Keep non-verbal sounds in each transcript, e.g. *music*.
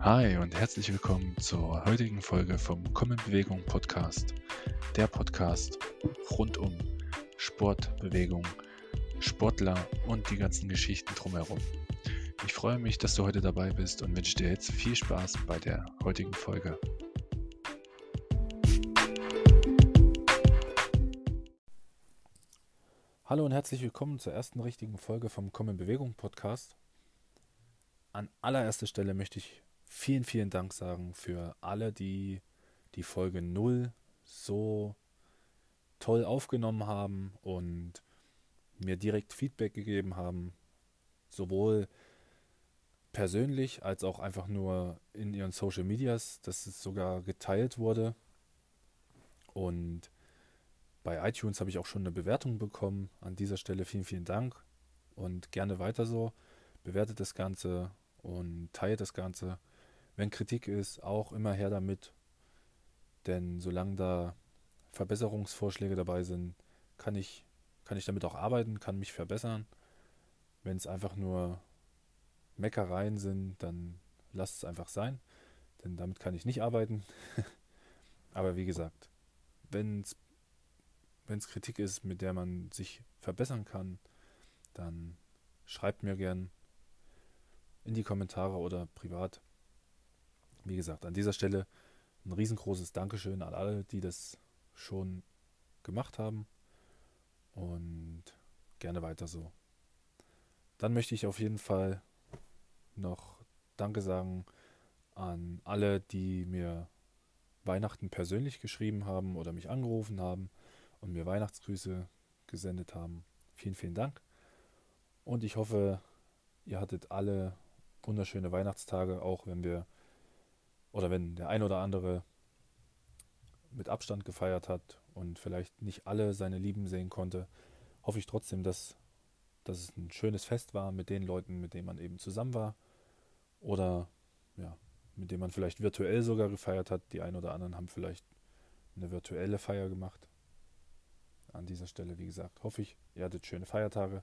Hi und herzlich willkommen zur heutigen Folge vom Komm in Bewegung Podcast. Der Podcast rund um Sport, Bewegung, Sportler und die ganzen Geschichten drumherum. Ich freue mich, dass du heute dabei bist und wünsche dir jetzt viel Spaß bei der heutigen Folge. Hallo und herzlich willkommen zur ersten richtigen Folge vom Komm in Bewegung Podcast. An allererster Stelle möchte ich vielen, vielen Dank sagen für alle, die die Folge 0 so toll aufgenommen haben und mir direkt Feedback gegeben haben, sowohl persönlich als auch einfach nur in ihren Social Medias, dass es sogar geteilt wurde. Und bei iTunes habe ich auch schon eine Bewertung bekommen. An dieser Stelle vielen, vielen Dank und gerne weiter so. Bewertet das Ganze und teilt das Ganze. Wenn Kritik ist, auch immer her damit. Denn solange da Verbesserungsvorschläge dabei sind, kann ich, kann ich damit auch arbeiten, kann mich verbessern. Wenn es einfach nur Meckereien sind, dann lasst es einfach sein. Denn damit kann ich nicht arbeiten. *laughs* Aber wie gesagt, wenn es wenn es Kritik ist, mit der man sich verbessern kann, dann schreibt mir gern in die Kommentare oder privat. Wie gesagt, an dieser Stelle ein riesengroßes Dankeschön an alle, die das schon gemacht haben und gerne weiter so. Dann möchte ich auf jeden Fall noch Danke sagen an alle, die mir Weihnachten persönlich geschrieben haben oder mich angerufen haben und mir Weihnachtsgrüße gesendet haben. Vielen, vielen Dank. Und ich hoffe, ihr hattet alle wunderschöne Weihnachtstage, auch wenn wir oder wenn der ein oder andere mit Abstand gefeiert hat und vielleicht nicht alle seine Lieben sehen konnte, hoffe ich trotzdem, dass, dass es ein schönes Fest war mit den Leuten, mit denen man eben zusammen war oder ja, mit denen man vielleicht virtuell sogar gefeiert hat. Die einen oder anderen haben vielleicht eine virtuelle Feier gemacht an dieser Stelle, wie gesagt, hoffe ich, ihr hattet schöne Feiertage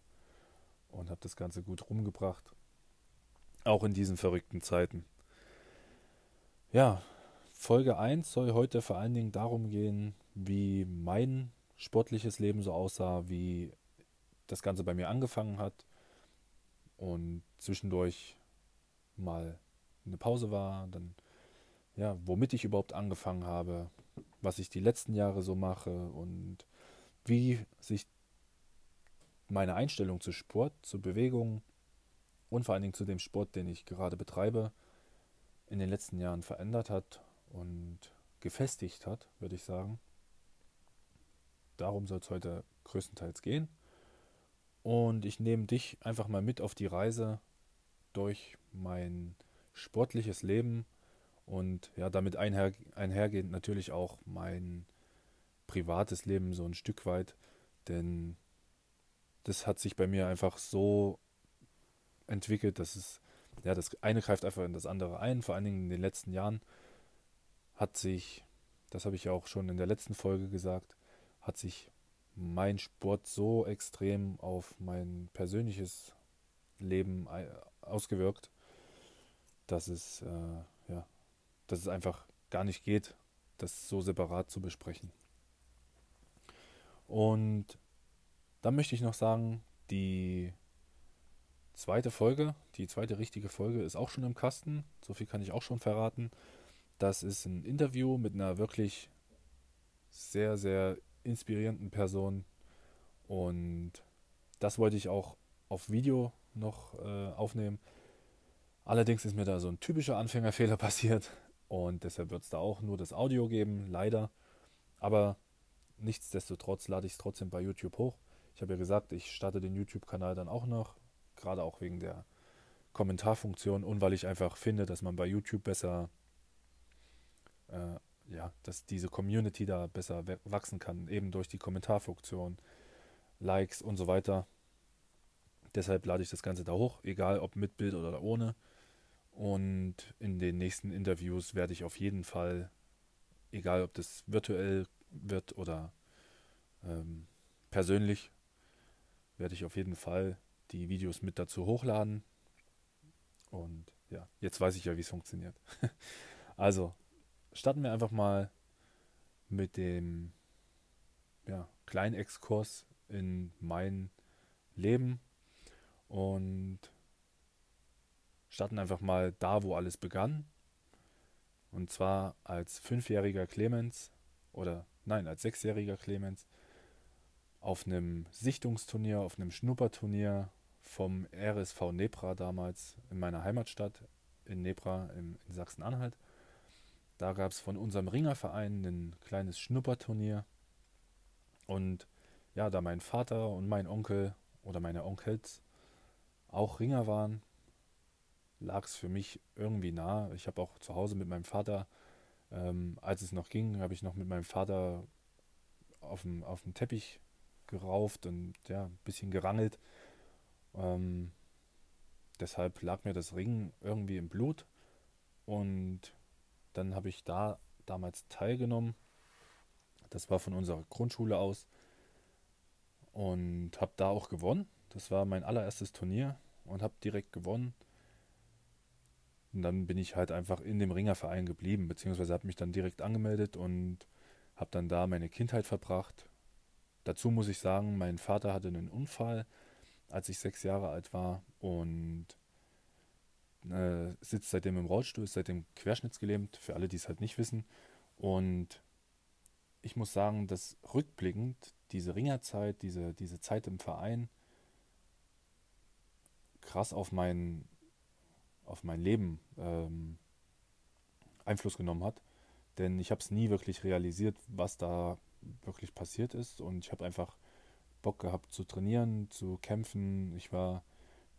und habt das Ganze gut rumgebracht. Auch in diesen verrückten Zeiten. Ja, Folge 1 soll heute vor allen Dingen darum gehen, wie mein sportliches Leben so aussah, wie das Ganze bei mir angefangen hat und zwischendurch mal eine Pause war, dann ja, womit ich überhaupt angefangen habe, was ich die letzten Jahre so mache und wie sich meine Einstellung zu Sport, zu Bewegung und vor allen Dingen zu dem Sport, den ich gerade betreibe, in den letzten Jahren verändert hat und gefestigt hat, würde ich sagen. Darum soll es heute größtenteils gehen. Und ich nehme dich einfach mal mit auf die Reise durch mein sportliches Leben und ja, damit einher, einhergehend natürlich auch mein privates Leben so ein Stück weit, denn das hat sich bei mir einfach so entwickelt, dass es, ja, das eine greift einfach in das andere ein, vor allen Dingen in den letzten Jahren hat sich, das habe ich ja auch schon in der letzten Folge gesagt, hat sich mein Sport so extrem auf mein persönliches Leben ausgewirkt, dass es, äh, ja, dass es einfach gar nicht geht, das so separat zu besprechen. Und dann möchte ich noch sagen, die zweite Folge, die zweite richtige Folge ist auch schon im Kasten. So viel kann ich auch schon verraten. Das ist ein Interview mit einer wirklich sehr, sehr inspirierenden Person. Und das wollte ich auch auf Video noch äh, aufnehmen. Allerdings ist mir da so ein typischer Anfängerfehler *laughs* passiert und deshalb wird es da auch nur das Audio geben, leider. Aber Nichtsdestotrotz lade ich es trotzdem bei YouTube hoch. Ich habe ja gesagt, ich starte den YouTube-Kanal dann auch noch, gerade auch wegen der Kommentarfunktion und weil ich einfach finde, dass man bei YouTube besser, äh, ja, dass diese Community da besser wachsen kann, eben durch die Kommentarfunktion, Likes und so weiter. Deshalb lade ich das Ganze da hoch, egal ob mit Bild oder ohne. Und in den nächsten Interviews werde ich auf jeden Fall, egal ob das virtuell wird oder ähm, persönlich, werde ich auf jeden Fall die Videos mit dazu hochladen. Und ja, jetzt weiß ich ja, wie es funktioniert. *laughs* also, starten wir einfach mal mit dem ja, kleinen Exkurs in mein Leben und starten einfach mal da, wo alles begann. Und zwar als fünfjähriger Clemens oder nein, als sechsjähriger Clemens auf einem Sichtungsturnier, auf einem Schnupperturnier vom RSV Nepra damals in meiner Heimatstadt in Nepra in, in Sachsen-Anhalt. Da gab es von unserem Ringerverein ein kleines Schnupperturnier. Und ja, da mein Vater und mein Onkel oder meine Onkels auch Ringer waren, lag es für mich irgendwie nah. Ich habe auch zu Hause mit meinem Vater, ähm, als es noch ging, habe ich noch mit meinem Vater auf dem, auf dem Teppich gerauft und ja, ein bisschen gerangelt. Ähm, deshalb lag mir das Ringen irgendwie im Blut. Und dann habe ich da damals teilgenommen. Das war von unserer Grundschule aus. Und habe da auch gewonnen. Das war mein allererstes Turnier und habe direkt gewonnen. Und dann bin ich halt einfach in dem Ringerverein geblieben, beziehungsweise habe mich dann direkt angemeldet und habe dann da meine Kindheit verbracht. Dazu muss ich sagen, mein Vater hatte einen Unfall, als ich sechs Jahre alt war und äh, sitzt seitdem im Rollstuhl, ist seitdem querschnittsgelähmt, für alle, die es halt nicht wissen. Und ich muss sagen, dass rückblickend diese Ringerzeit, diese, diese Zeit im Verein krass auf mein, auf mein Leben ähm, Einfluss genommen hat. Denn ich habe es nie wirklich realisiert, was da wirklich passiert ist. Und ich habe einfach Bock gehabt zu trainieren, zu kämpfen. Ich war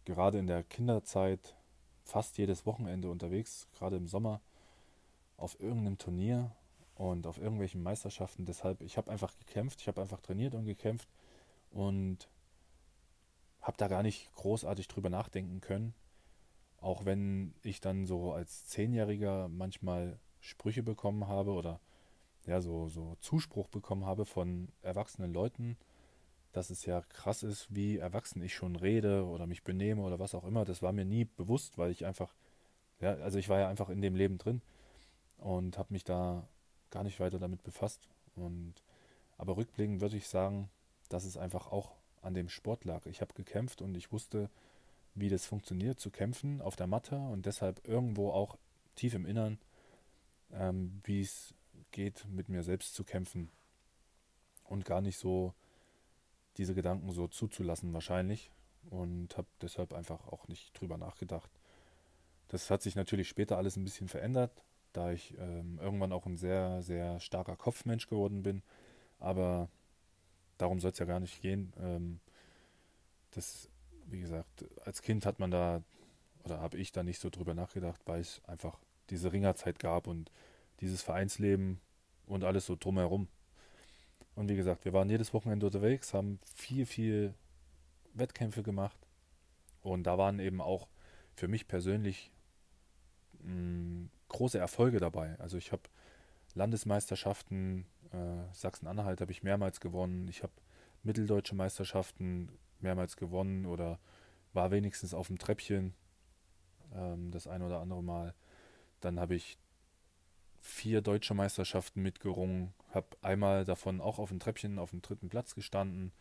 gerade in der Kinderzeit fast jedes Wochenende unterwegs, gerade im Sommer, auf irgendeinem Turnier und auf irgendwelchen Meisterschaften. Deshalb, ich habe einfach gekämpft, ich habe einfach trainiert und gekämpft und habe da gar nicht großartig drüber nachdenken können. Auch wenn ich dann so als Zehnjähriger manchmal Sprüche bekommen habe oder ja, so, so Zuspruch bekommen habe von erwachsenen Leuten, dass es ja krass ist, wie erwachsen ich schon rede oder mich benehme oder was auch immer. Das war mir nie bewusst, weil ich einfach, ja, also ich war ja einfach in dem Leben drin und habe mich da gar nicht weiter damit befasst. Und aber rückblickend würde ich sagen, dass es einfach auch an dem Sport lag. Ich habe gekämpft und ich wusste, wie das funktioniert, zu kämpfen auf der Matte und deshalb irgendwo auch tief im Innern, ähm, wie es geht, mit mir selbst zu kämpfen und gar nicht so diese Gedanken so zuzulassen wahrscheinlich und habe deshalb einfach auch nicht drüber nachgedacht. Das hat sich natürlich später alles ein bisschen verändert, da ich ähm, irgendwann auch ein sehr, sehr starker Kopfmensch geworden bin. Aber darum soll es ja gar nicht gehen. Ähm, das, wie gesagt, als Kind hat man da, oder habe ich da nicht so drüber nachgedacht, weil es einfach diese Ringerzeit gab und dieses Vereinsleben und alles so drumherum. Und wie gesagt, wir waren jedes Wochenende unterwegs, haben viel, viel Wettkämpfe gemacht. Und da waren eben auch für mich persönlich mh, mm, große Erfolge dabei. Also ich habe Landesmeisterschaften, äh, Sachsen-Anhalt habe ich mehrmals gewonnen. Ich habe mitteldeutsche Meisterschaften mehrmals gewonnen oder war wenigstens auf dem Treppchen ähm, das ein oder andere Mal. Dann habe ich vier deutsche Meisterschaften mitgerungen, habe einmal davon auch auf dem Treppchen auf dem dritten Platz gestanden.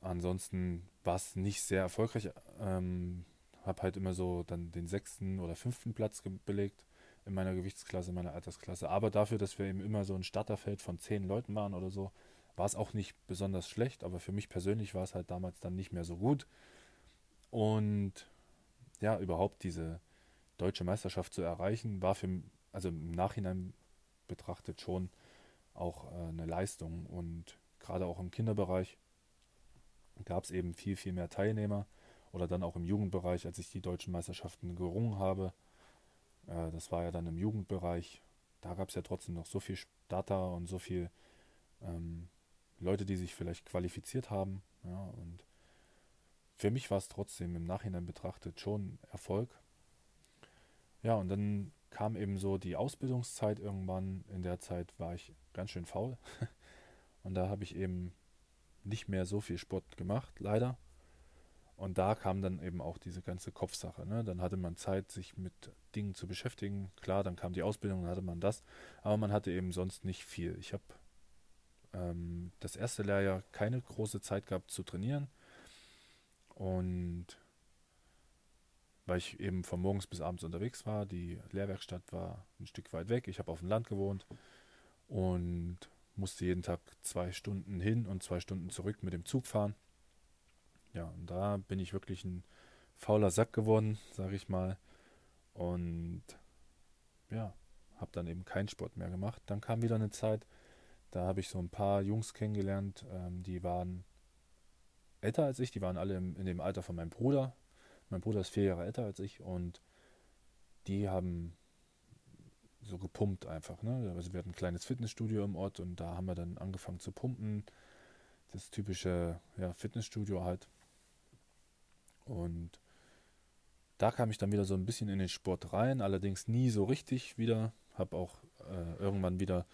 Ansonsten war es nicht sehr erfolgreich. Ähm, habe halt immer so dann den sechsten oder fünften Platz belegt in meiner Gewichtsklasse, in meiner Altersklasse. Aber dafür, dass wir eben immer so ein Starterfeld von zehn Leuten waren oder so, war es auch nicht besonders schlecht. Aber für mich persönlich war es halt damals dann nicht mehr so gut. Und ja, überhaupt diese deutsche Meisterschaft zu erreichen, war für also im Nachhinein betrachtet schon auch äh, eine Leistung. Und gerade auch im Kinderbereich gab es eben viel, viel mehr Teilnehmer. Oder dann auch im Jugendbereich, als ich die deutschen Meisterschaften gerungen habe. Äh, das war ja dann im Jugendbereich. Da gab es ja trotzdem noch so viel Starter und so viel ähm, Leute, die sich vielleicht qualifiziert haben. Ja, und für mich war es trotzdem im Nachhinein betrachtet schon Erfolg. Ja, und dann kam eben so die Ausbildungszeit irgendwann. In der Zeit war ich ganz schön faul. *laughs* Und da habe ich eben nicht mehr so viel Sport gemacht, leider. Und da kam dann eben auch diese ganze Kopfsache. Ne? Dann hatte man Zeit, sich mit Dingen zu beschäftigen. Klar, dann kam die Ausbildung, dann hatte man das. Aber man hatte eben sonst nicht viel. Ich habe ähm, das erste Lehrjahr keine große Zeit gehabt zu trainieren. Und weil ich eben von morgens bis abends unterwegs war. Die Lehrwerkstatt war ein Stück weit weg. Ich habe auf dem Land gewohnt und musste jeden Tag zwei Stunden hin und zwei Stunden zurück mit dem Zug fahren. Ja, und da bin ich wirklich ein fauler Sack geworden, sage ich mal. Und ja, habe dann eben keinen Sport mehr gemacht. Dann kam wieder eine Zeit, da habe ich so ein paar Jungs kennengelernt, ähm, die waren älter als ich, die waren alle im, in dem Alter von meinem Bruder. Mein Bruder ist vier Jahre älter als ich und die haben so gepumpt einfach. Ne? Also wir hatten ein kleines Fitnessstudio im Ort und da haben wir dann angefangen zu pumpen. Das typische ja, Fitnessstudio halt. Und da kam ich dann wieder so ein bisschen in den Sport rein, allerdings nie so richtig wieder. Habe auch äh, irgendwann wieder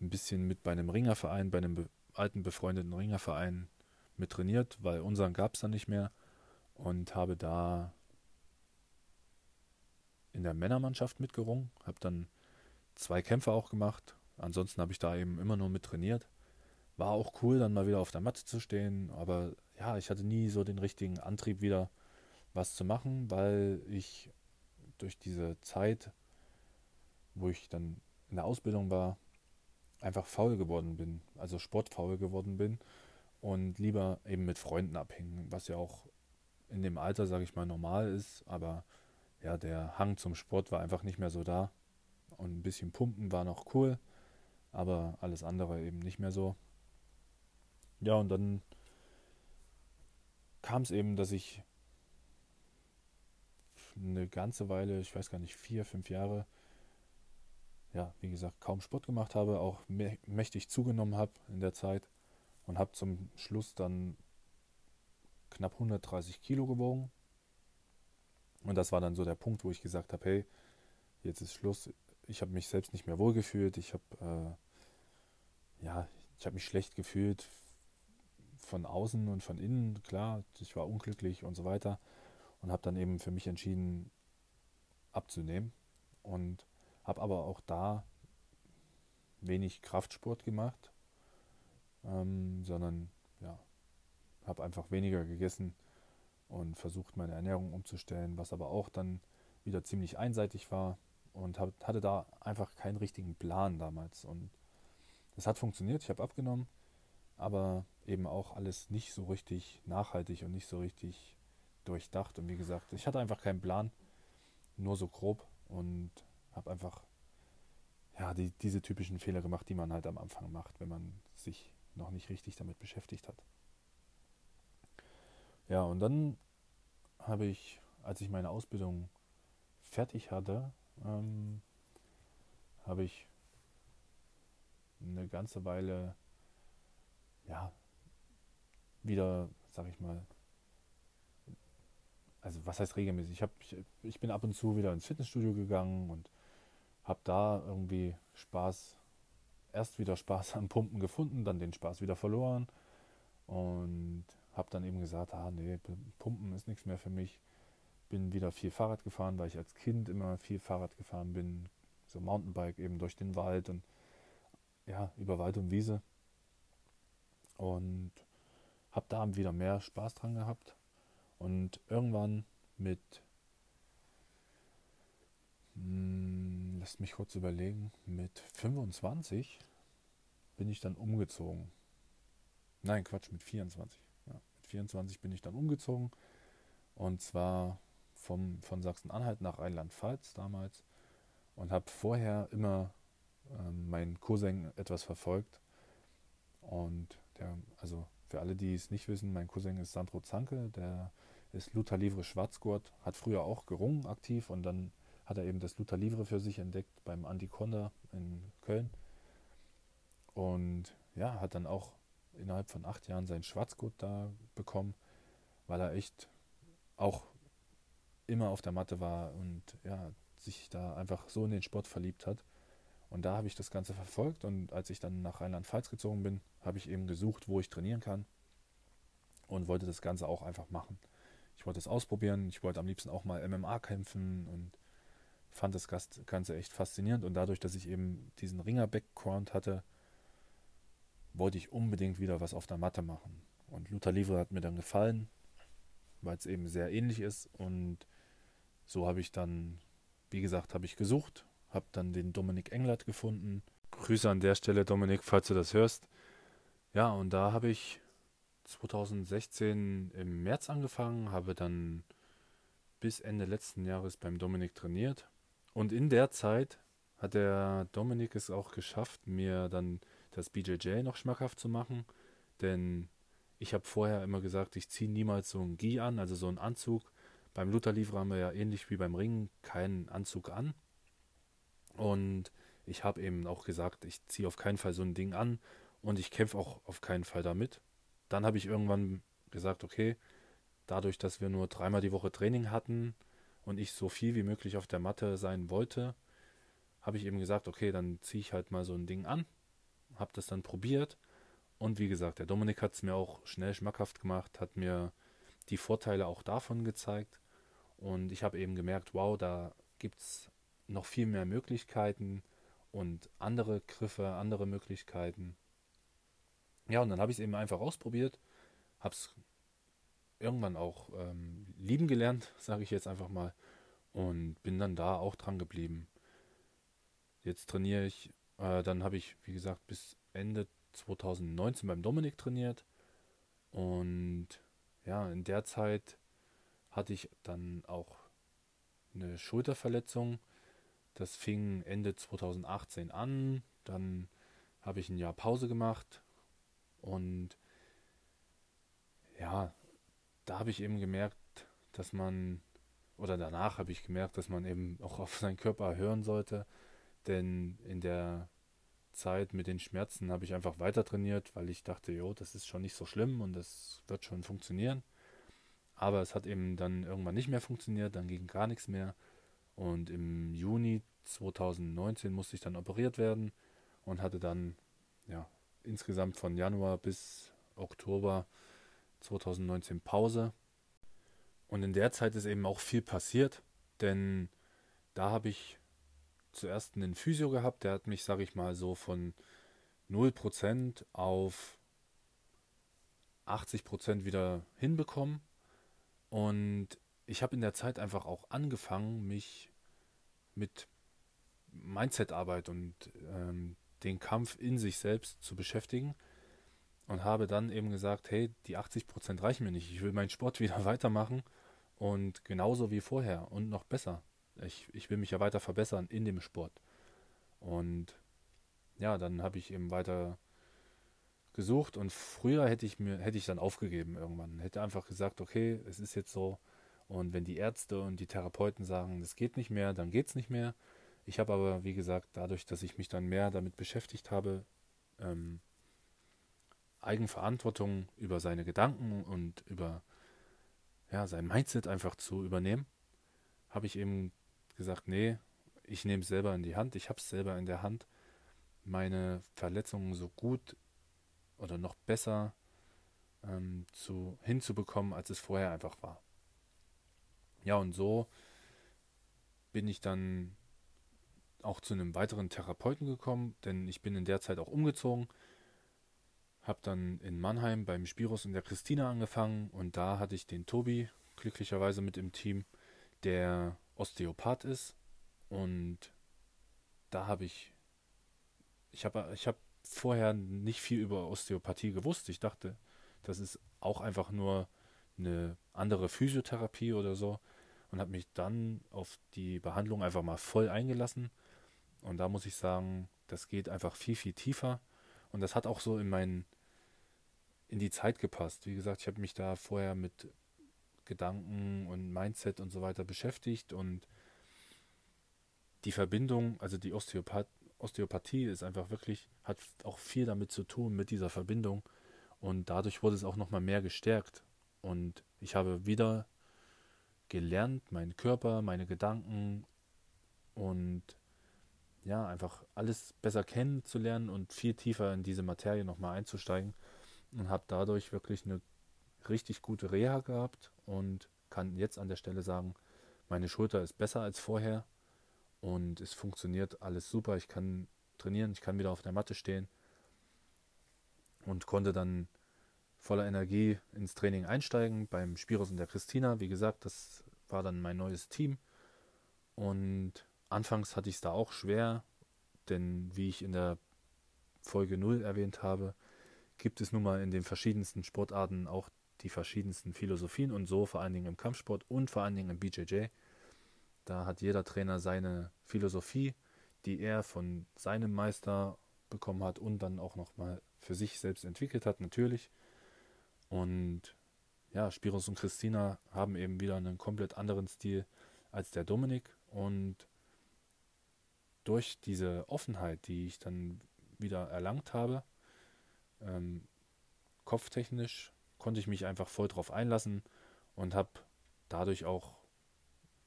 ein bisschen mit bei einem Ringerverein, bei einem be alten befreundeten Ringerverein mit trainiert, weil unseren gab es dann nicht mehr. Und habe da in der Männermannschaft mitgerungen, habe dann zwei Kämpfe auch gemacht. Ansonsten habe ich da eben immer nur mit trainiert. War auch cool, dann mal wieder auf der Matte zu stehen, aber ja, ich hatte nie so den richtigen Antrieb wieder was zu machen, weil ich durch diese Zeit, wo ich dann in der Ausbildung war, einfach faul geworden bin, also sportfaul geworden bin und lieber eben mit Freunden abhängen, was ja auch in dem Alter, sage ich mal, normal ist, aber ja, der Hang zum Sport war einfach nicht mehr so da und ein bisschen Pumpen war noch cool, aber alles andere eben nicht mehr so. Ja, und dann kam es eben, dass ich eine ganze Weile, ich weiß gar nicht, vier, fünf Jahre, ja, wie gesagt, kaum Sport gemacht habe, auch mächtig zugenommen habe in der Zeit und habe zum Schluss dann knapp 130 Kilo gewogen. Und das war dann so der Punkt, wo ich gesagt habe, hey, jetzt ist Schluss. Ich habe mich selbst nicht mehr wohlgefühlt. Ich habe äh, ja, ich habe mich schlecht gefühlt von außen und von innen. Klar, ich war unglücklich und so weiter und habe dann eben für mich entschieden abzunehmen und habe aber auch da wenig Kraftsport gemacht, ähm, sondern ja, habe einfach weniger gegessen und versucht meine Ernährung umzustellen, was aber auch dann wieder ziemlich einseitig war und hab, hatte da einfach keinen richtigen Plan damals und es hat funktioniert, ich habe abgenommen, aber eben auch alles nicht so richtig nachhaltig und nicht so richtig durchdacht. Und wie gesagt, ich hatte einfach keinen Plan, nur so grob und habe einfach ja, die, diese typischen Fehler gemacht, die man halt am Anfang macht, wenn man sich noch nicht richtig damit beschäftigt hat. Ja, und dann habe ich, als ich meine Ausbildung fertig hatte, ähm, habe ich eine ganze Weile, ja, wieder, sag ich mal, also was heißt regelmäßig? Ich, hab, ich, ich bin ab und zu wieder ins Fitnessstudio gegangen und habe da irgendwie Spaß, erst wieder Spaß am Pumpen gefunden, dann den Spaß wieder verloren und habe dann eben gesagt, ah nee, Pumpen ist nichts mehr für mich. Bin wieder viel Fahrrad gefahren, weil ich als Kind immer viel Fahrrad gefahren bin, so Mountainbike eben durch den Wald und ja, über Wald und Wiese. Und habe da wieder mehr Spaß dran gehabt und irgendwann mit, hm, lasst mich kurz überlegen, mit 25 bin ich dann umgezogen. Nein, Quatsch, mit 24. Ja, mit 24 bin ich dann umgezogen. Und zwar vom, von Sachsen-Anhalt nach Rheinland-Pfalz damals. Und habe vorher immer ähm, meinen Cousin etwas verfolgt. Und der, also für alle, die es nicht wissen, mein Cousin ist Sandro Zanke, der ist Luther Livre Schwarzgurt, hat früher auch gerungen aktiv und dann hat er eben das Luther Livre für sich entdeckt beim Andy Conda in Köln. Und ja, hat dann auch innerhalb von acht Jahren sein Schwarzgurt da bekommen, weil er echt auch immer auf der Matte war und ja, sich da einfach so in den Sport verliebt hat. Und da habe ich das Ganze verfolgt und als ich dann nach Rheinland-Pfalz gezogen bin, habe ich eben gesucht, wo ich trainieren kann und wollte das Ganze auch einfach machen. ich wollte es ausprobieren. Ich wollte am liebsten auch mal MMA kämpfen und fand das Ganze echt faszinierend. Und dadurch, dass ich eben diesen Ringer-Background hatte, wollte ich unbedingt wieder was auf der Matte machen. Und Luther Livre hat mir dann gefallen, weil es eben sehr ähnlich ist. Und so habe ich dann, wie gesagt, habe ich gesucht, habe dann den Dominik Englert gefunden. Grüße an der Stelle, Dominik, falls du das hörst. Ja, und da habe ich 2016 im März angefangen, habe dann bis Ende letzten Jahres beim Dominik trainiert. Und in der Zeit hat der Dominik es auch geschafft, mir dann das BJJ noch schmackhaft zu machen. Denn ich habe vorher immer gesagt, ich ziehe niemals so einen Gi an, also so einen Anzug. Beim Lutherliefer haben wir ja ähnlich wie beim Ringen keinen Anzug an. Und ich habe eben auch gesagt, ich ziehe auf keinen Fall so ein Ding an und ich kämpfe auch auf keinen Fall damit. Dann habe ich irgendwann gesagt, okay, dadurch, dass wir nur dreimal die Woche Training hatten und ich so viel wie möglich auf der Matte sein wollte, habe ich eben gesagt, okay, dann ziehe ich halt mal so ein Ding an, habe das dann probiert und wie gesagt, der Dominik hat es mir auch schnell schmackhaft gemacht, hat mir die Vorteile auch davon gezeigt und ich habe eben gemerkt, wow, da gibt es noch viel mehr Möglichkeiten und andere Griffe, andere Möglichkeiten. Ja, und dann habe ich es eben einfach ausprobiert, habe es irgendwann auch ähm, lieben gelernt, *laughs* sage ich jetzt einfach mal, und bin dann da auch dran geblieben. Jetzt trainiere ich, äh, dann habe ich, wie gesagt, bis Ende 2019 beim Dominik trainiert und ja, in der Zeit hatte ich dann auch eine Schulterverletzung. Das fing Ende 2018 an. Dann habe ich ein Jahr Pause gemacht, und ja, da habe ich eben gemerkt, dass man, oder danach habe ich gemerkt, dass man eben auch auf seinen Körper hören sollte. Denn in der Zeit mit den Schmerzen habe ich einfach weiter trainiert, weil ich dachte, jo, das ist schon nicht so schlimm und das wird schon funktionieren. Aber es hat eben dann irgendwann nicht mehr funktioniert, dann ging gar nichts mehr. Und im Juni 2019 musste ich dann operiert werden und hatte dann ja, insgesamt von Januar bis Oktober 2019 Pause. Und in der Zeit ist eben auch viel passiert, denn da habe ich zuerst einen Physio gehabt, der hat mich, sage ich mal, so von 0% auf 80% wieder hinbekommen. Und ich habe in der Zeit einfach auch angefangen, mich mit Mindset-Arbeit und ähm, den Kampf in sich selbst zu beschäftigen und habe dann eben gesagt, hey, die 80% reichen mir nicht. Ich will meinen Sport *laughs* wieder weitermachen und genauso wie vorher und noch besser. Ich, ich will mich ja weiter verbessern in dem Sport. Und ja, dann habe ich eben weiter gesucht und früher hätte ich mir hätte ich dann aufgegeben irgendwann. Hätte einfach gesagt, okay, es ist jetzt so und wenn die Ärzte und die Therapeuten sagen, das geht nicht mehr, dann geht es nicht mehr. Ich habe aber, wie gesagt, dadurch, dass ich mich dann mehr damit beschäftigt habe, ähm, Eigenverantwortung über seine Gedanken und über ja, sein Mindset einfach zu übernehmen, habe ich eben gesagt, nee, ich nehme es selber in die Hand, ich habe es selber in der Hand, meine Verletzungen so gut oder noch besser ähm, zu, hinzubekommen, als es vorher einfach war. Ja, und so bin ich dann auch zu einem weiteren Therapeuten gekommen, denn ich bin in der Zeit auch umgezogen. Habe dann in Mannheim beim Spiros und der Christina angefangen und da hatte ich den Tobi glücklicherweise mit im Team, der Osteopath ist. Und da habe ich, ich habe ich hab vorher nicht viel über Osteopathie gewusst. Ich dachte, das ist auch einfach nur eine andere Physiotherapie oder so und habe mich dann auf die Behandlung einfach mal voll eingelassen und da muss ich sagen, das geht einfach viel, viel tiefer. Und das hat auch so in meinen, in die Zeit gepasst. Wie gesagt, ich habe mich da vorher mit Gedanken und Mindset und so weiter beschäftigt und die Verbindung, also die Osteopath Osteopathie ist einfach wirklich, hat auch viel damit zu tun, mit dieser Verbindung. Und dadurch wurde es auch nochmal mehr gestärkt. Und ich habe wieder gelernt, meinen Körper, meine Gedanken und ja, einfach alles besser kennenzulernen und viel tiefer in diese Materie nochmal einzusteigen und habe dadurch wirklich eine richtig gute Reha gehabt und kann jetzt an der Stelle sagen, meine Schulter ist besser als vorher und es funktioniert alles super. Ich kann trainieren, ich kann wieder auf der Matte stehen und konnte dann voller Energie ins Training einsteigen beim Spiros und der Christina. Wie gesagt, das war dann mein neues Team. Und anfangs hatte ich es da auch schwer, denn wie ich in der Folge 0 erwähnt habe, gibt es nun mal in den verschiedensten Sportarten auch die verschiedensten Philosophien und so vor allen Dingen im Kampfsport und vor allen Dingen im BJJ. Da hat jeder Trainer seine Philosophie, die er von seinem Meister bekommen hat und dann auch nochmal für sich selbst entwickelt hat, natürlich. Und ja, Spiros und Christina haben eben wieder einen komplett anderen Stil als der Dominik und durch diese Offenheit, die ich dann wieder erlangt habe, ähm, kopftechnisch konnte ich mich einfach voll drauf einlassen und habe dadurch auch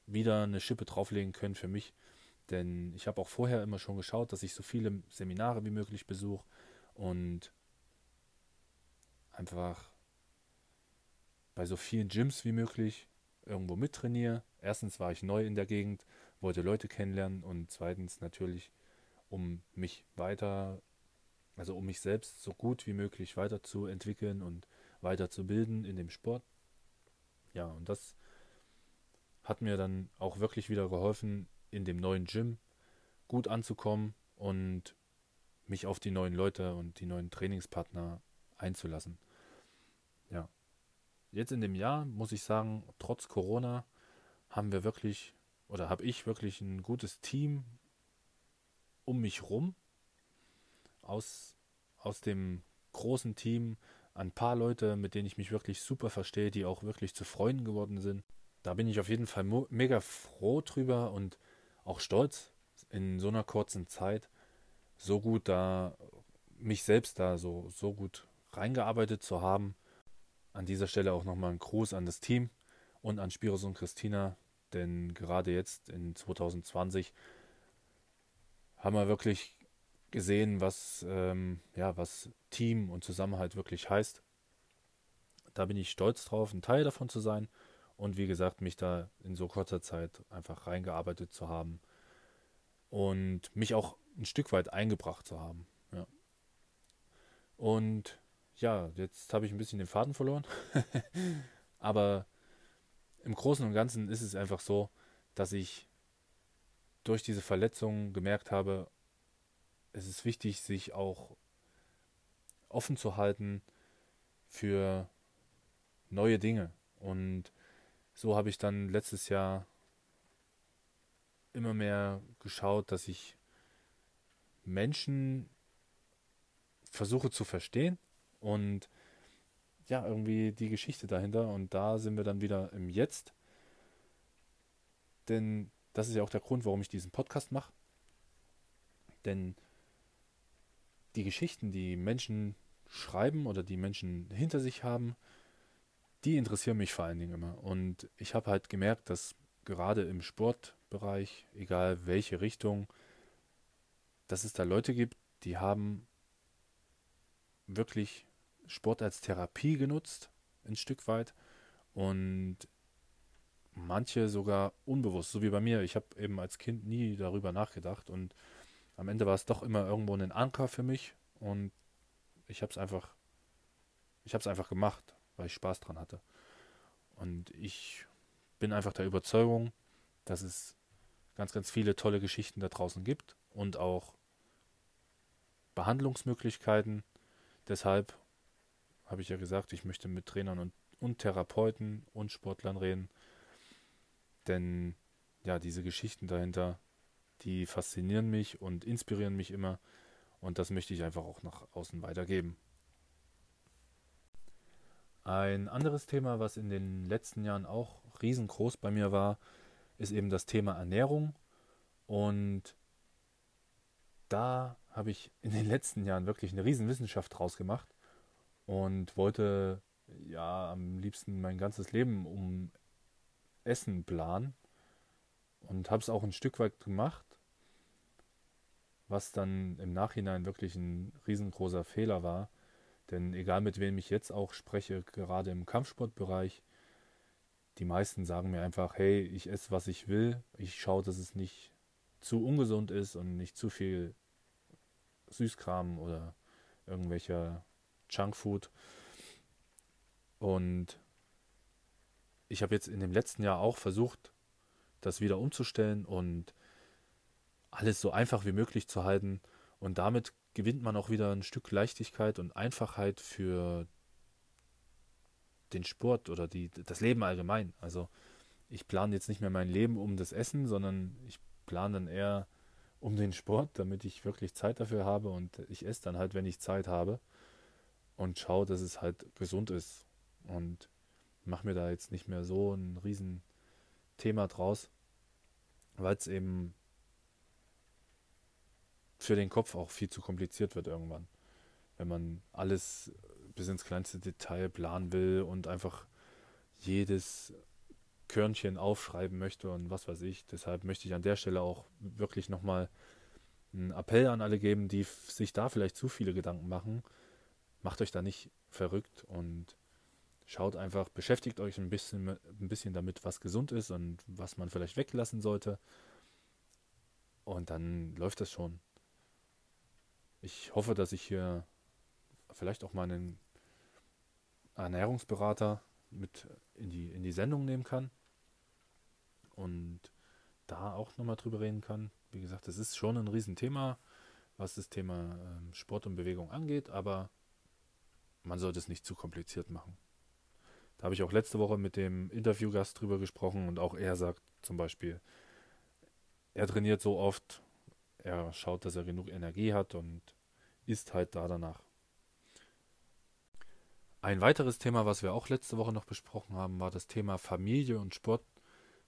wieder eine Schippe drauflegen können für mich. Denn ich habe auch vorher immer schon geschaut, dass ich so viele Seminare wie möglich besuche und einfach bei so vielen Gyms wie möglich irgendwo mittrainiere. Erstens war ich neu in der Gegend, wollte Leute kennenlernen und zweitens natürlich, um mich weiter, also um mich selbst so gut wie möglich weiterzuentwickeln und weiterzubilden in dem Sport. Ja, und das hat mir dann auch wirklich wieder geholfen, in dem neuen Gym gut anzukommen und mich auf die neuen Leute und die neuen Trainingspartner einzulassen. Ja. Jetzt in dem Jahr muss ich sagen, trotz Corona haben wir wirklich oder habe ich wirklich ein gutes Team um mich rum. Aus, aus dem großen Team ein paar Leute, mit denen ich mich wirklich super verstehe, die auch wirklich zu Freunden geworden sind. Da bin ich auf jeden Fall mega froh drüber und auch stolz, in so einer kurzen Zeit so gut da, mich selbst da so, so gut reingearbeitet zu haben. An dieser Stelle auch nochmal ein Gruß an das Team und an Spiros und Christina, denn gerade jetzt in 2020 haben wir wirklich gesehen, was, ähm, ja, was Team und Zusammenhalt wirklich heißt. Da bin ich stolz drauf, ein Teil davon zu sein und wie gesagt, mich da in so kurzer Zeit einfach reingearbeitet zu haben und mich auch ein Stück weit eingebracht zu haben. Ja. Und ja, jetzt habe ich ein bisschen den Faden verloren. *laughs* Aber im Großen und Ganzen ist es einfach so, dass ich durch diese Verletzung gemerkt habe, es ist wichtig, sich auch offen zu halten für neue Dinge. Und so habe ich dann letztes Jahr immer mehr geschaut, dass ich Menschen versuche zu verstehen und ja, irgendwie die Geschichte dahinter. Und da sind wir dann wieder im Jetzt. Denn das ist ja auch der Grund, warum ich diesen Podcast mache. Denn die Geschichten, die Menschen schreiben oder die Menschen hinter sich haben, die interessieren mich vor allen Dingen immer. Und ich habe halt gemerkt, dass gerade im Sportbereich, egal welche Richtung, dass es da Leute gibt, die haben wirklich Sport als Therapie genutzt, ein Stück weit. Und manche sogar unbewusst, so wie bei mir. Ich habe eben als Kind nie darüber nachgedacht und am Ende war es doch immer irgendwo ein Anker für mich und ich habe es einfach, ich habe es einfach gemacht, weil ich Spaß dran hatte. Und ich bin einfach der Überzeugung, dass es ganz, ganz viele tolle Geschichten da draußen gibt und auch Behandlungsmöglichkeiten. Deshalb habe ich ja gesagt, ich möchte mit Trainern und, und Therapeuten und Sportlern reden. Denn ja, diese Geschichten dahinter, die faszinieren mich und inspirieren mich immer. Und das möchte ich einfach auch nach außen weitergeben. Ein anderes Thema, was in den letzten Jahren auch riesengroß bei mir war, ist eben das Thema Ernährung. Und da habe ich in den *laughs* letzten Jahren wirklich eine Riesenwissenschaft draus gemacht und wollte ja am liebsten mein ganzes Leben um Essen planen und habe es auch ein Stück weit gemacht, was dann im Nachhinein wirklich ein riesengroßer Fehler war. Denn egal mit wem ich jetzt auch spreche, gerade im Kampfsportbereich, die meisten sagen mir einfach, hey, ich esse, was ich will. Ich schaue, dass es nicht zu ungesund ist und nicht zu viel Süßkram oder irgendwelcher Junkfood. Und ich habe jetzt in dem letzten Jahr auch versucht, das wieder umzustellen und alles so einfach wie möglich zu halten. Und damit gewinnt man auch wieder ein Stück Leichtigkeit und Einfachheit für den Sport oder die, das Leben allgemein. Also ich plane jetzt nicht mehr mein Leben um das Essen, sondern ich plane dann eher um den Sport, damit ich wirklich Zeit dafür habe und ich esse dann halt, wenn ich Zeit habe und schaue, dass es halt gesund ist und mache mir da jetzt nicht mehr so ein riesen Thema draus, weil es eben für den Kopf auch viel zu kompliziert wird irgendwann. Wenn man alles bis ins kleinste Detail planen will und einfach jedes Körnchen aufschreiben möchte und was weiß ich. Deshalb möchte ich an der Stelle auch wirklich nochmal einen Appell an alle geben, die sich da vielleicht zu viele Gedanken machen. Macht euch da nicht verrückt und schaut einfach, beschäftigt euch ein bisschen, ein bisschen damit, was gesund ist und was man vielleicht weglassen sollte. Und dann läuft das schon. Ich hoffe, dass ich hier vielleicht auch mal einen Ernährungsberater mit in die, in die Sendung nehmen kann und da auch nochmal drüber reden kann. Wie gesagt, das ist schon ein Riesenthema, was das Thema ähm, Sport und Bewegung angeht, aber man sollte es nicht zu kompliziert machen. Da habe ich auch letzte Woche mit dem Interviewgast drüber gesprochen und auch er sagt zum Beispiel, er trainiert so oft, er schaut, dass er genug Energie hat und isst halt da danach. Ein weiteres Thema, was wir auch letzte Woche noch besprochen haben, war das Thema Familie und Sport,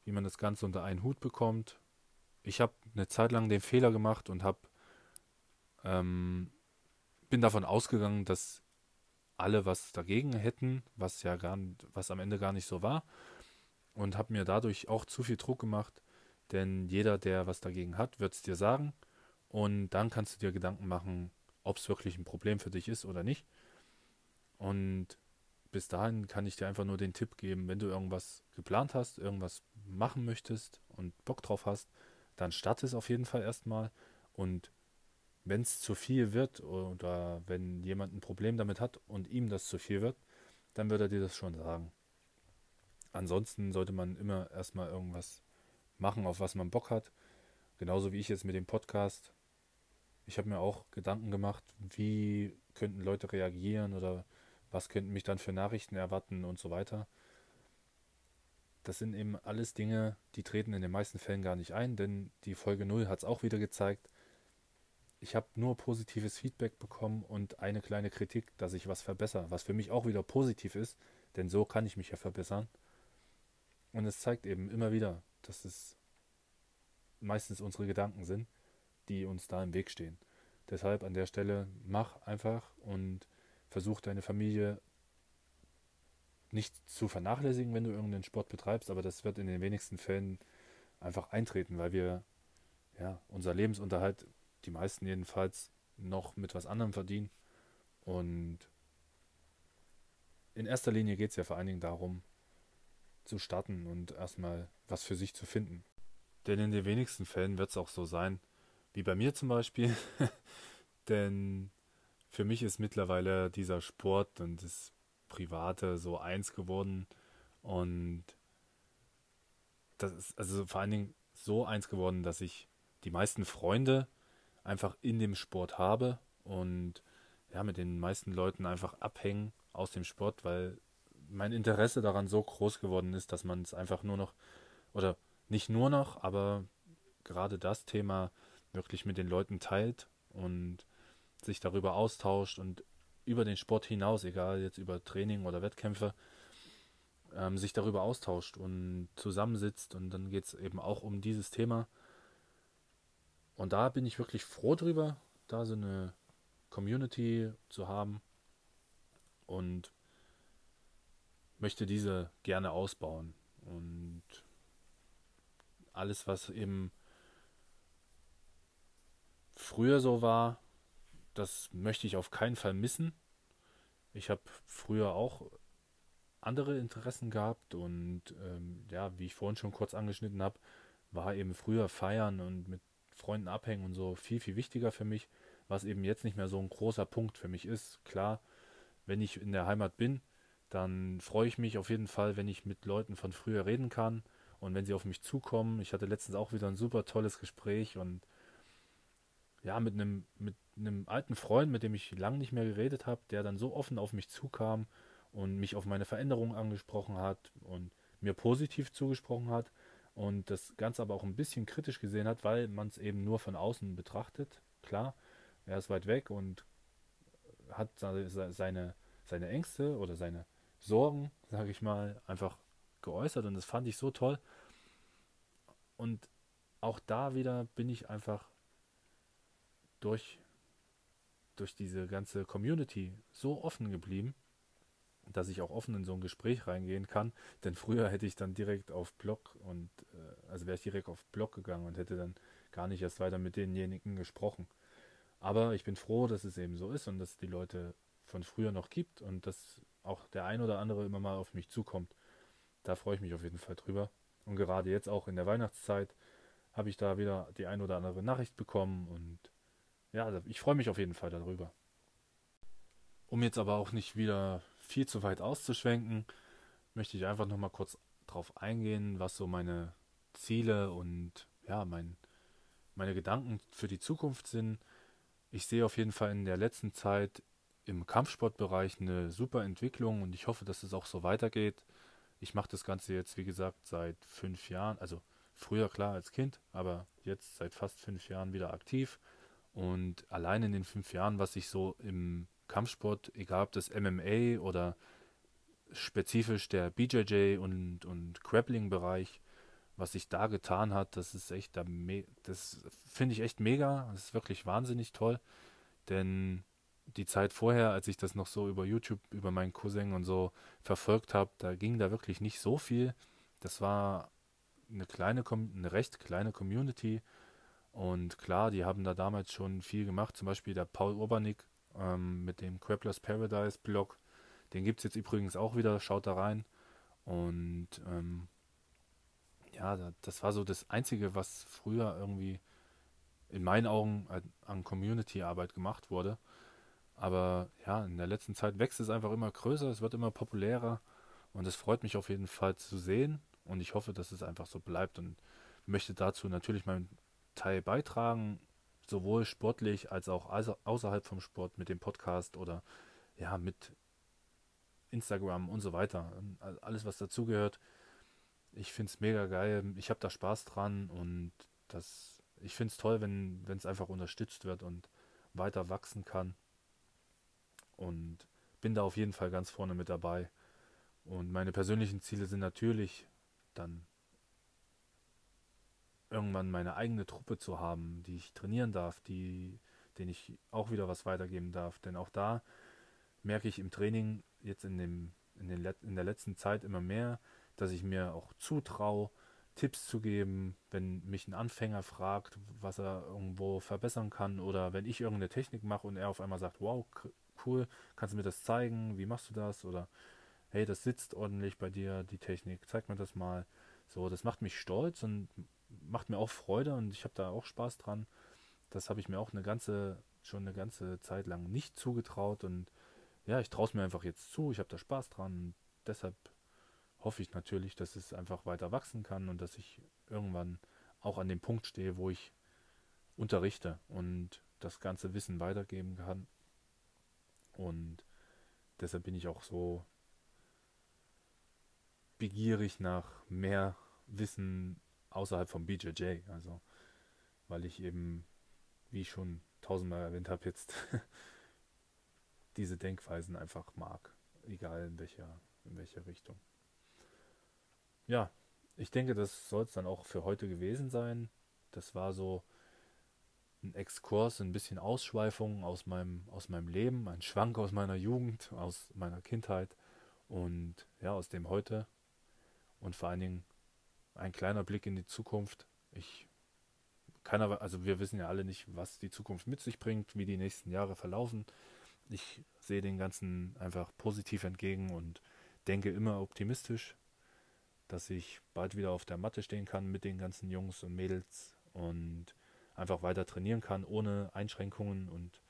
wie man das Ganze unter einen Hut bekommt. Ich habe eine Zeit lang den Fehler gemacht und habe ähm, bin davon ausgegangen, dass alle was dagegen hätten, was ja gar, was am Ende gar nicht so war, und habe mir dadurch auch zu viel Druck gemacht, denn jeder, der was dagegen hat, wird es dir sagen, und dann kannst du dir Gedanken machen, ob es wirklich ein Problem für dich ist oder nicht. Und bis dahin kann ich dir einfach nur den Tipp geben, wenn du irgendwas geplant hast, irgendwas machen möchtest und Bock drauf hast, dann starte es auf jeden Fall erstmal. Und wenn es zu viel wird oder wenn jemand ein Problem damit hat und ihm das zu viel wird, dann wird er dir das schon sagen. Ansonsten sollte man immer erstmal irgendwas machen, auf was man Bock hat. Genauso wie ich jetzt mit dem Podcast. Ich habe mir auch Gedanken gemacht, wie könnten Leute reagieren oder was könnten mich dann für Nachrichten erwarten und so weiter. Das sind eben alles Dinge, die treten in den meisten Fällen gar nicht ein, denn die Folge 0 hat es auch wieder gezeigt. Ich habe nur positives Feedback bekommen und eine kleine Kritik, dass ich was verbessere, was für mich auch wieder positiv ist, denn so kann ich mich ja verbessern. Und es zeigt eben immer wieder, dass es meistens unsere Gedanken sind, die uns da im Weg stehen. Deshalb an der Stelle mach einfach und versuch deine Familie nicht zu vernachlässigen, wenn du irgendeinen Sport betreibst, aber das wird in den wenigsten Fällen einfach eintreten, weil wir ja unser Lebensunterhalt, die meisten jedenfalls, noch mit was anderem verdienen. Und in erster Linie geht es ja vor allen Dingen darum, zu starten und erstmal was für sich zu finden. Denn in den wenigsten Fällen wird es auch so sein, wie bei mir zum Beispiel. *laughs* Denn für mich ist mittlerweile dieser Sport und das Private so eins geworden. Und das ist also vor allen Dingen so eins geworden, dass ich die meisten Freunde einfach in dem Sport habe und ja, mit den meisten Leuten einfach abhängen aus dem Sport, weil mein Interesse daran so groß geworden ist, dass man es einfach nur noch, oder nicht nur noch, aber gerade das Thema wirklich mit den Leuten teilt und sich darüber austauscht und über den Sport hinaus, egal jetzt über Training oder Wettkämpfe, ähm, sich darüber austauscht und zusammensitzt und dann geht es eben auch um dieses Thema. Und da bin ich wirklich froh drüber, da so eine Community zu haben und möchte diese gerne ausbauen. Und alles, was eben früher so war, das möchte ich auf keinen Fall missen. Ich habe früher auch andere Interessen gehabt und ähm, ja, wie ich vorhin schon kurz angeschnitten habe, war eben früher feiern und mit Freunden abhängen und so viel, viel wichtiger für mich, was eben jetzt nicht mehr so ein großer Punkt für mich ist. Klar, wenn ich in der Heimat bin, dann freue ich mich auf jeden Fall, wenn ich mit Leuten von früher reden kann und wenn sie auf mich zukommen. Ich hatte letztens auch wieder ein super tolles Gespräch und ja, mit einem, mit einem alten Freund, mit dem ich lange nicht mehr geredet habe, der dann so offen auf mich zukam und mich auf meine Veränderungen angesprochen hat und mir positiv zugesprochen hat und das Ganze aber auch ein bisschen kritisch gesehen hat, weil man es eben nur von außen betrachtet. Klar, er ist weit weg und hat seine, seine Ängste oder seine Sorgen, sage ich mal, einfach geäußert und das fand ich so toll. Und auch da wieder bin ich einfach durch, durch diese ganze Community so offen geblieben, dass ich auch offen in so ein Gespräch reingehen kann. Denn früher hätte ich dann direkt auf Blog und äh, also wäre ich direkt auf Blog gegangen und hätte dann gar nicht erst weiter mit denjenigen gesprochen. Aber ich bin froh, dass es eben so ist und dass es die Leute von früher noch gibt und dass auch der ein oder andere immer mal auf mich zukommt. Da freue ich mich auf jeden Fall drüber. Und gerade jetzt auch in der Weihnachtszeit habe ich da wieder die ein oder andere Nachricht bekommen und ja, also ich freue mich auf jeden Fall darüber. Um jetzt aber auch nicht wieder viel zu weit auszuschwenken, möchte ich einfach nochmal kurz drauf eingehen, was so meine Ziele und ja, mein, meine Gedanken für die Zukunft sind. Ich sehe auf jeden Fall in der letzten Zeit im Kampfsportbereich eine super Entwicklung und ich hoffe, dass es auch so weitergeht. Ich mache das Ganze jetzt, wie gesagt, seit fünf Jahren, also früher klar als Kind, aber jetzt seit fast fünf Jahren wieder aktiv. Und allein in den fünf Jahren, was ich so im Kampfsport, egal ob das MMA oder spezifisch der BJJ und, und Grappling-Bereich, was sich da getan hat, das ist echt, das finde ich echt mega. Das ist wirklich wahnsinnig toll. Denn die Zeit vorher, als ich das noch so über YouTube, über meinen Cousin und so verfolgt habe, da ging da wirklich nicht so viel. Das war eine kleine, eine recht kleine Community und klar, die haben da damals schon viel gemacht, zum Beispiel der Paul Urbanik ähm, mit dem Crapplers Paradise Blog. Den gibt es jetzt übrigens auch wieder, schaut da rein. Und ähm, ja, das war so das Einzige, was früher irgendwie in meinen Augen an Community-Arbeit gemacht wurde. Aber ja, in der letzten Zeit wächst es einfach immer größer, es wird immer populärer und es freut mich auf jeden Fall zu sehen und ich hoffe, dass es einfach so bleibt und möchte dazu natürlich mein Teil beitragen, sowohl sportlich als auch außerhalb vom Sport mit dem Podcast oder ja, mit Instagram und so weiter. Alles, was dazugehört. Ich finde es mega geil. Ich habe da Spaß dran und das, ich finde es toll, wenn es einfach unterstützt wird und weiter wachsen kann. Und bin da auf jeden Fall ganz vorne mit dabei. Und meine persönlichen Ziele sind natürlich dann irgendwann meine eigene Truppe zu haben, die ich trainieren darf, die, denen ich auch wieder was weitergeben darf. Denn auch da merke ich im Training jetzt in, dem, in, den, in der letzten Zeit immer mehr, dass ich mir auch zutraue, Tipps zu geben, wenn mich ein Anfänger fragt, was er irgendwo verbessern kann oder wenn ich irgendeine Technik mache und er auf einmal sagt, wow, cool, kannst du mir das zeigen, wie machst du das oder hey, das sitzt ordentlich bei dir, die Technik, zeig mir das mal. So, das macht mich stolz und macht mir auch Freude und ich habe da auch Spaß dran. Das habe ich mir auch eine ganze, schon eine ganze Zeit lang nicht zugetraut und ja, ich traue es mir einfach jetzt zu. Ich habe da Spaß dran. Und deshalb hoffe ich natürlich, dass es einfach weiter wachsen kann und dass ich irgendwann auch an dem Punkt stehe, wo ich unterrichte und das ganze Wissen weitergeben kann. Und deshalb bin ich auch so begierig nach mehr Wissen außerhalb vom BJJ. Also, weil ich eben, wie ich schon tausendmal erwähnt habe, jetzt *laughs* diese Denkweisen einfach mag. Egal in welcher, in welcher Richtung. Ja, ich denke, das soll es dann auch für heute gewesen sein. Das war so ein Exkurs, ein bisschen Ausschweifung aus meinem, aus meinem Leben, ein Schwank aus meiner Jugend, aus meiner Kindheit und ja, aus dem heute. Und vor allen Dingen ein kleiner Blick in die Zukunft. Ich keiner, also wir wissen ja alle nicht, was die Zukunft mit sich bringt, wie die nächsten Jahre verlaufen. Ich sehe den Ganzen einfach positiv entgegen und denke immer optimistisch, dass ich bald wieder auf der Matte stehen kann mit den ganzen Jungs und Mädels und einfach weiter trainieren kann ohne Einschränkungen und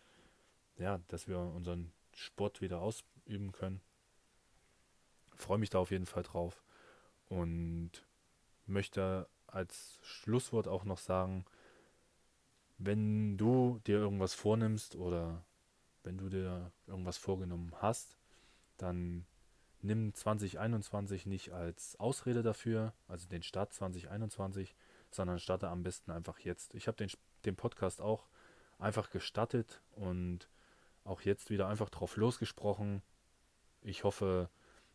ja, dass wir unseren Sport wieder ausüben können. Freue mich da auf jeden Fall drauf und möchte als Schlusswort auch noch sagen, wenn du dir irgendwas vornimmst oder wenn du dir irgendwas vorgenommen hast, dann nimm 2021 nicht als Ausrede dafür, also den Start 2021, sondern starte am besten einfach jetzt. Ich habe den, den Podcast auch einfach gestartet und auch jetzt wieder einfach drauf losgesprochen. Ich hoffe,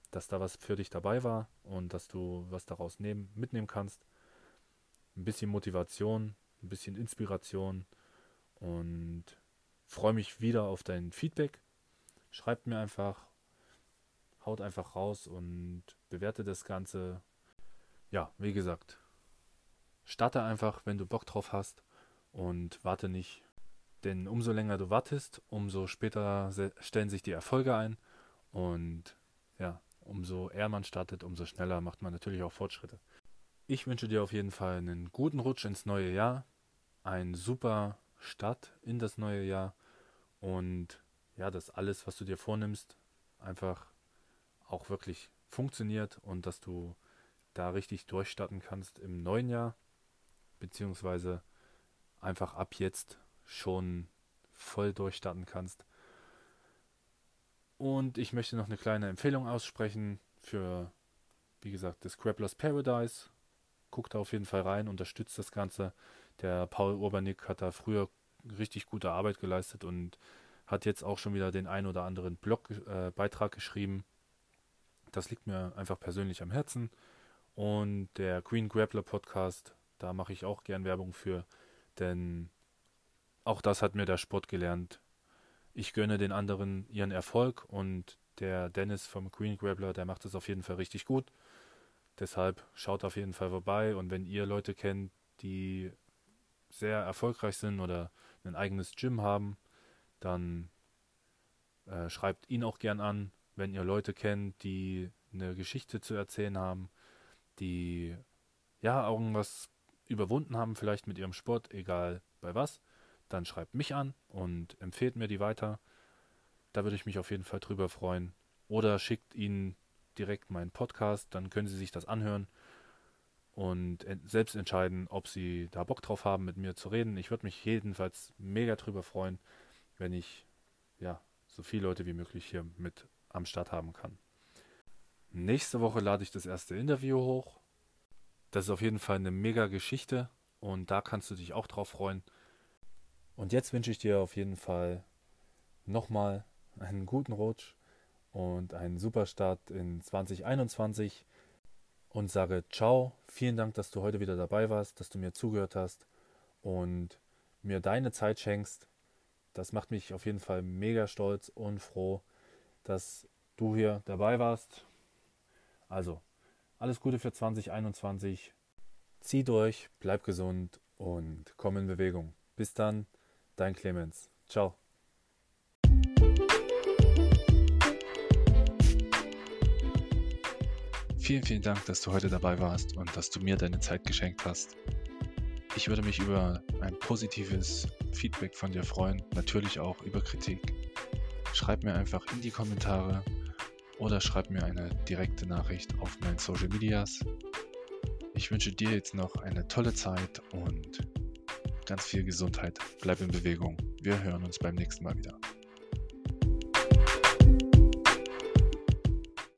dass da was für dich dabei war und dass du was daraus nehmen, mitnehmen kannst. Ein bisschen Motivation, ein bisschen Inspiration und freue mich wieder auf dein Feedback. Schreibt mir einfach, haut einfach raus und bewerte das Ganze. Ja, wie gesagt, starte einfach, wenn du Bock drauf hast und warte nicht. Denn umso länger du wartest, umso später stellen sich die Erfolge ein und umso eher man startet, umso schneller macht man natürlich auch Fortschritte. Ich wünsche dir auf jeden Fall einen guten Rutsch ins neue Jahr, einen super Start in das neue Jahr und ja, dass alles, was du dir vornimmst, einfach auch wirklich funktioniert und dass du da richtig durchstarten kannst im neuen Jahr, beziehungsweise einfach ab jetzt schon voll durchstarten kannst. Und ich möchte noch eine kleine Empfehlung aussprechen für, wie gesagt, das Scrapplers Paradise. Guckt da auf jeden Fall rein, unterstützt das Ganze. Der Paul Urbanik hat da früher richtig gute Arbeit geleistet und hat jetzt auch schon wieder den ein oder anderen Blogbeitrag äh, geschrieben. Das liegt mir einfach persönlich am Herzen. Und der Green Grappler Podcast, da mache ich auch gern Werbung für, denn auch das hat mir der Sport gelernt. Ich gönne den anderen ihren Erfolg und der Dennis vom Green Grappler, der macht es auf jeden Fall richtig gut. Deshalb schaut auf jeden Fall vorbei und wenn ihr Leute kennt, die sehr erfolgreich sind oder ein eigenes Gym haben, dann äh, schreibt ihn auch gern an, wenn ihr Leute kennt, die eine Geschichte zu erzählen haben, die ja irgendwas überwunden haben, vielleicht mit ihrem Sport, egal bei was, dann schreibt mich an und empfehlt mir die weiter. Da würde ich mich auf jeden Fall drüber freuen. Oder schickt ihnen direkt meinen Podcast, dann können sie sich das anhören und selbst entscheiden, ob sie da Bock drauf haben, mit mir zu reden. Ich würde mich jedenfalls mega drüber freuen, wenn ich ja so viele Leute wie möglich hier mit am Start haben kann. Nächste Woche lade ich das erste Interview hoch. Das ist auf jeden Fall eine mega Geschichte und da kannst du dich auch drauf freuen. Und jetzt wünsche ich dir auf jeden Fall nochmal einen guten Rutsch und einen super Start in 2021 und sage ciao. Vielen Dank, dass du heute wieder dabei warst, dass du mir zugehört hast und mir deine Zeit schenkst. Das macht mich auf jeden Fall mega stolz und froh, dass du hier dabei warst. Also, alles Gute für 2021. Zieh durch, bleib gesund und komm in Bewegung. Bis dann, dein Clemens. Ciao. Vielen, vielen Dank, dass du heute dabei warst und dass du mir deine Zeit geschenkt hast. Ich würde mich über ein positives Feedback von dir freuen, natürlich auch über Kritik. Schreib mir einfach in die Kommentare oder schreib mir eine direkte Nachricht auf meinen Social Medias. Ich wünsche dir jetzt noch eine tolle Zeit und ganz viel Gesundheit. Bleib in Bewegung. Wir hören uns beim nächsten Mal wieder.